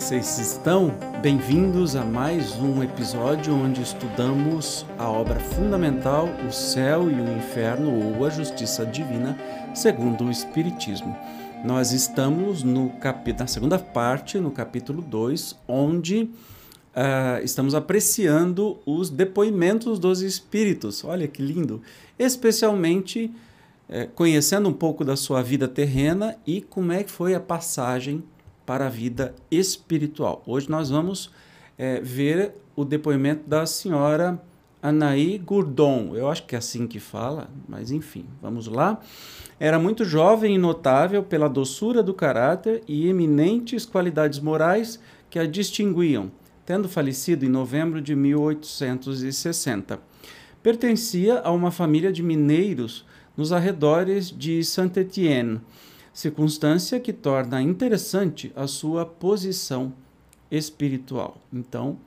Que vocês estão? Bem-vindos a mais um episódio onde estudamos a obra fundamental O Céu e o Inferno ou a Justiça Divina, segundo o Espiritismo. Nós estamos no na segunda parte, no capítulo 2, onde uh, estamos apreciando os depoimentos dos espíritos. Olha que lindo! Especialmente uh, conhecendo um pouco da sua vida terrena e como é que foi a passagem para a vida espiritual. Hoje nós vamos uh, ver o depoimento da senhora Anaí Gourdon. Eu acho que é assim que fala, mas enfim, vamos lá. Era muito jovem e notável pela doçura do caráter e eminentes qualidades morais que a distinguiam, tendo falecido em novembro de 1860. Pertencia a uma família de mineiros nos arredores de Saint-Étienne, circunstância que torna interessante a sua posição espiritual. Então,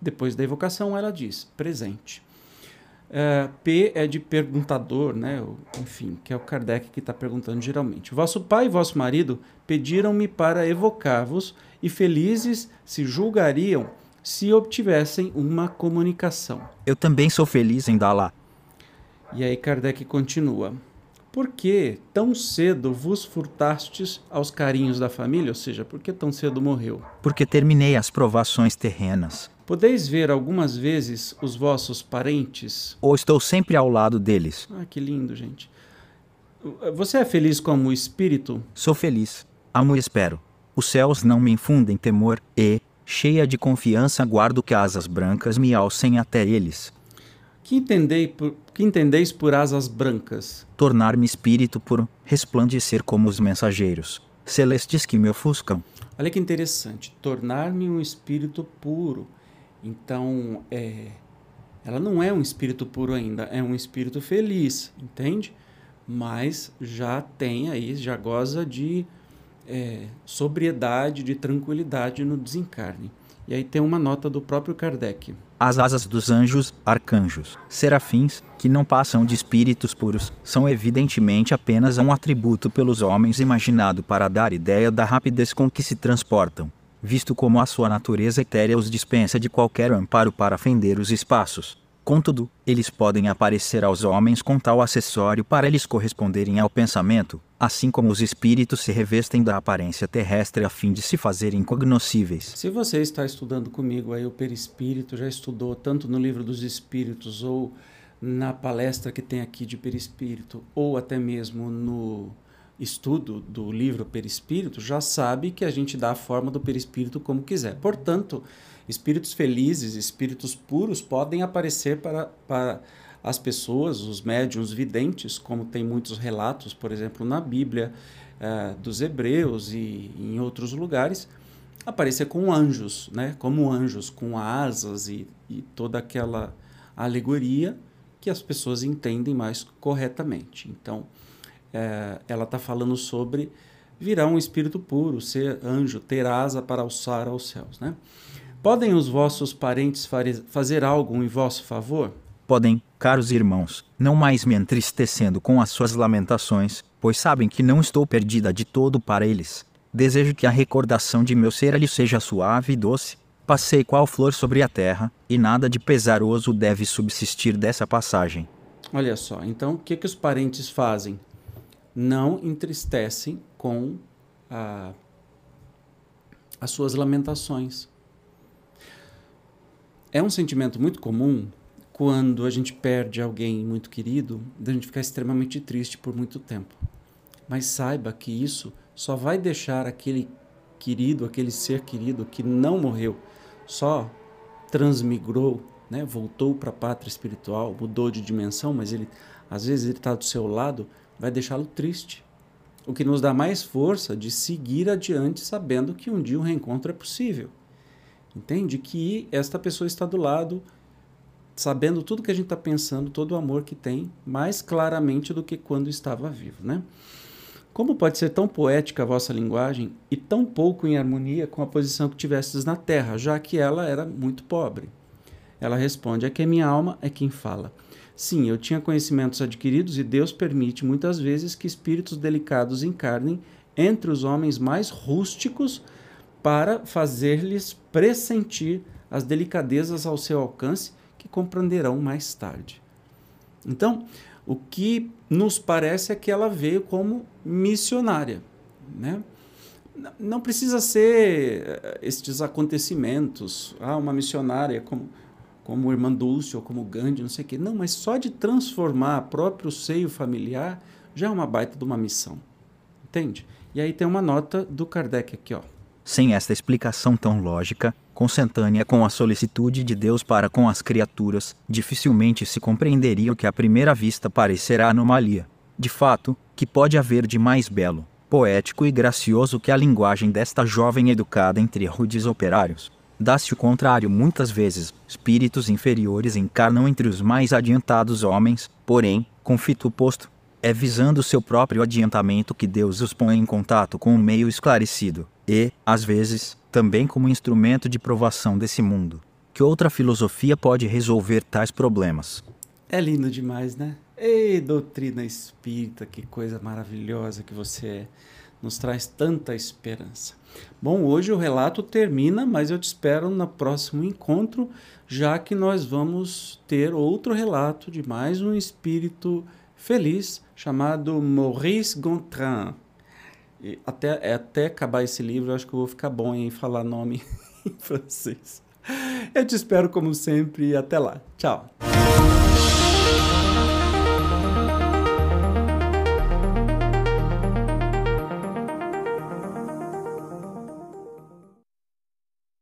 depois da evocação, ela diz: presente. Uh, P é de perguntador, né? enfim, que é o Kardec que está perguntando geralmente. Vosso pai e vosso marido pediram-me para evocar-vos e felizes se julgariam se obtivessem uma comunicação. Eu também sou feliz em dá-la. E aí Kardec continua. Por que tão cedo vos furtastes aos carinhos da família? Ou seja, por que tão cedo morreu? Porque terminei as provações terrenas. Podeis ver algumas vezes os vossos parentes? Ou estou sempre ao lado deles. Ah, que lindo, gente. Você é feliz como espírito? Sou feliz. Amo e espero. Os céus não me infundem temor e, cheia de confiança, guardo que asas brancas me alcem até eles. Que, entendei por, que entendeis por asas brancas? Tornar-me espírito por resplandecer como os mensageiros, celestes que me ofuscam. Olha que interessante. Tornar-me um espírito puro então, é, ela não é um espírito puro ainda, é um espírito feliz, entende? Mas já tem aí, já goza de é, sobriedade, de tranquilidade no desencarne. E aí tem uma nota do próprio Kardec. As asas dos anjos, arcanjos, serafins, que não passam de espíritos puros, são evidentemente apenas um atributo pelos homens imaginado para dar ideia da rapidez com que se transportam visto como a sua natureza etérea os dispensa de qualquer amparo para fender os espaços. Contudo, eles podem aparecer aos homens com tal acessório para eles corresponderem ao pensamento, assim como os espíritos se revestem da aparência terrestre a fim de se fazerem cognoscíveis. Se você está estudando comigo aí o perispírito, já estudou tanto no livro dos espíritos ou na palestra que tem aqui de perispírito, ou até mesmo no estudo do livro Perispírito já sabe que a gente dá a forma do perispírito como quiser. Portanto, espíritos felizes, espíritos puros podem aparecer para, para as pessoas, os médiums videntes, como tem muitos relatos, por exemplo, na Bíblia uh, dos Hebreus e em outros lugares, aparecer com anjos, né? como anjos, com asas e, e toda aquela alegoria que as pessoas entendem mais corretamente. Então, é, ela está falando sobre virar um espírito puro, ser anjo, ter asa para alçar aos céus. Né? Podem os vossos parentes fazer algo em vosso favor? Podem, caros irmãos, não mais me entristecendo com as suas lamentações, pois sabem que não estou perdida de todo para eles. Desejo que a recordação de meu ser lhe seja suave e doce. Passei qual flor sobre a terra, e nada de pesaroso deve subsistir dessa passagem. Olha só, então o que, que os parentes fazem? não entristecem com a, as suas lamentações. É um sentimento muito comum quando a gente perde alguém muito querido, da gente ficar extremamente triste por muito tempo. Mas saiba que isso só vai deixar aquele querido, aquele ser querido que não morreu, só transmigrou né? voltou para a pátria espiritual, mudou de dimensão, mas ele às vezes ele está do seu lado, vai deixá-lo triste. O que nos dá mais força de seguir adiante sabendo que um dia um reencontro é possível. Entende? Que esta pessoa está do lado, sabendo tudo que a gente está pensando, todo o amor que tem, mais claramente do que quando estava vivo, né? Como pode ser tão poética a vossa linguagem e tão pouco em harmonia com a posição que tivestes na terra, já que ela era muito pobre? Ela responde: É que minha alma é quem fala. Sim, eu tinha conhecimentos adquiridos e Deus permite muitas vezes que espíritos delicados encarnem entre os homens mais rústicos para fazer-lhes pressentir as delicadezas ao seu alcance que compreenderão mais tarde. Então, o que nos parece é que ela veio como missionária, né? Não precisa ser eh, estes acontecimentos, ah, uma missionária como como irmã Dulce ou como Gandhi, não sei o quê. Não, mas só de transformar próprio seio familiar já é uma baita de uma missão. Entende? E aí tem uma nota do Kardec aqui, ó. Sem esta explicação tão lógica, consentânea com a solicitude de Deus para com as criaturas, dificilmente se compreenderia o que à primeira vista parecerá anomalia. De fato, que pode haver de mais belo, poético e gracioso que a linguagem desta jovem educada entre rudes operários? Dá-se o contrário muitas vezes. Espíritos inferiores encarnam entre os mais adiantados homens, porém, com fito oposto. É visando seu próprio adiantamento que Deus os põe em contato com um meio esclarecido, e, às vezes, também como instrumento de provação desse mundo. Que outra filosofia pode resolver tais problemas? É lindo demais, né? Ei, doutrina espírita, que coisa maravilhosa que você é. Nos traz tanta esperança. Bom, hoje o relato termina, mas eu te espero no próximo encontro, já que nós vamos ter outro relato de mais um espírito feliz chamado Maurice Gontran. E até, até acabar esse livro, eu acho que eu vou ficar bom em falar nome em francês. Eu te espero como sempre e até lá. Tchau.